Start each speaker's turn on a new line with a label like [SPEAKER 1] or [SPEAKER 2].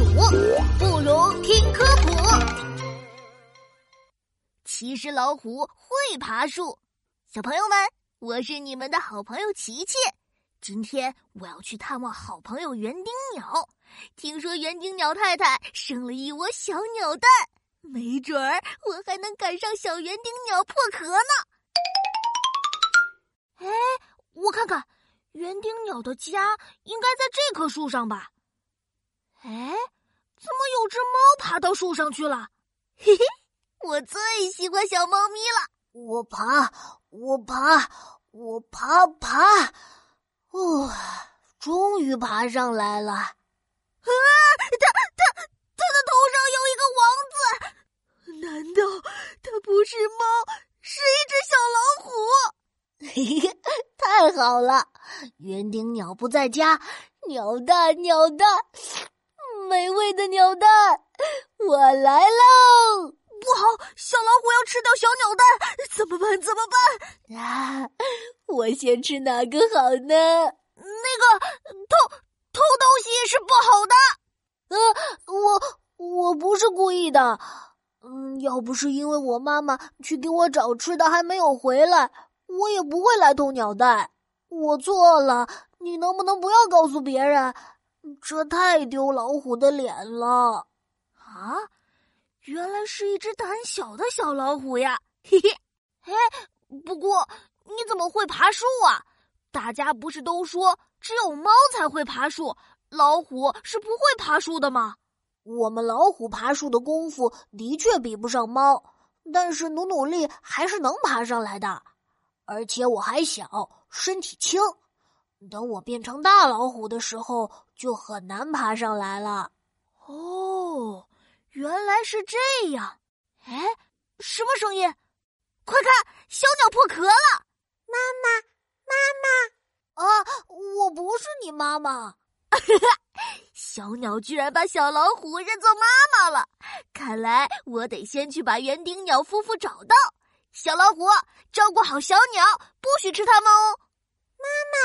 [SPEAKER 1] 鼠，不如听科普。其实老虎会爬树，小朋友们，我是你们的好朋友琪琪。今天我要去探望好朋友园丁鸟，听说园丁鸟太太生了一窝小鸟蛋，没准儿我还能赶上小园丁鸟破壳呢。哎，我看看，园丁鸟的家应该在这棵树上吧？哎，怎么有只猫爬到树上去了？嘿嘿。我最喜欢小猫咪了。
[SPEAKER 2] 我爬，我爬，我爬爬，哦，终于爬上来了。啊，
[SPEAKER 1] 它它它的头上有一个王字，难道它不是猫，是一只小老虎？
[SPEAKER 2] 嘿嘿，太好了！园丁鸟不在家，鸟蛋，鸟蛋，美味的鸟蛋，我来喽！
[SPEAKER 1] 不好，小老虎要吃掉小鸟蛋，怎么办？怎么办？
[SPEAKER 2] 啊，我先吃哪个好呢？
[SPEAKER 1] 那个偷偷东西是不好的。
[SPEAKER 2] 呃，我我不是故意的。嗯，要不是因为我妈妈去给我找吃的还没有回来，我也不会来偷鸟蛋。我错了，你能不能不要告诉别人？这太丢老虎的脸了。
[SPEAKER 1] 啊？原来是一只胆小的小老虎呀！嘿嘿，哎，不过你怎么会爬树啊？大家不是都说只有猫才会爬树，老虎是不会爬树的吗？
[SPEAKER 2] 我们老虎爬树的功夫的确比不上猫，但是努努力还是能爬上来的。而且我还小，身体轻，等我变成大老虎的时候，就很难爬上来了。
[SPEAKER 1] 哦。原来是这样，哎，什么声音？快看，小鸟破壳了！
[SPEAKER 2] 妈妈，妈妈，啊，我不是你妈妈。
[SPEAKER 1] 哈 哈小鸟居然把小老虎认作妈妈了，看来我得先去把园丁鸟夫妇找到。小老虎，照顾好小鸟，不许吃它们哦。
[SPEAKER 2] 妈妈，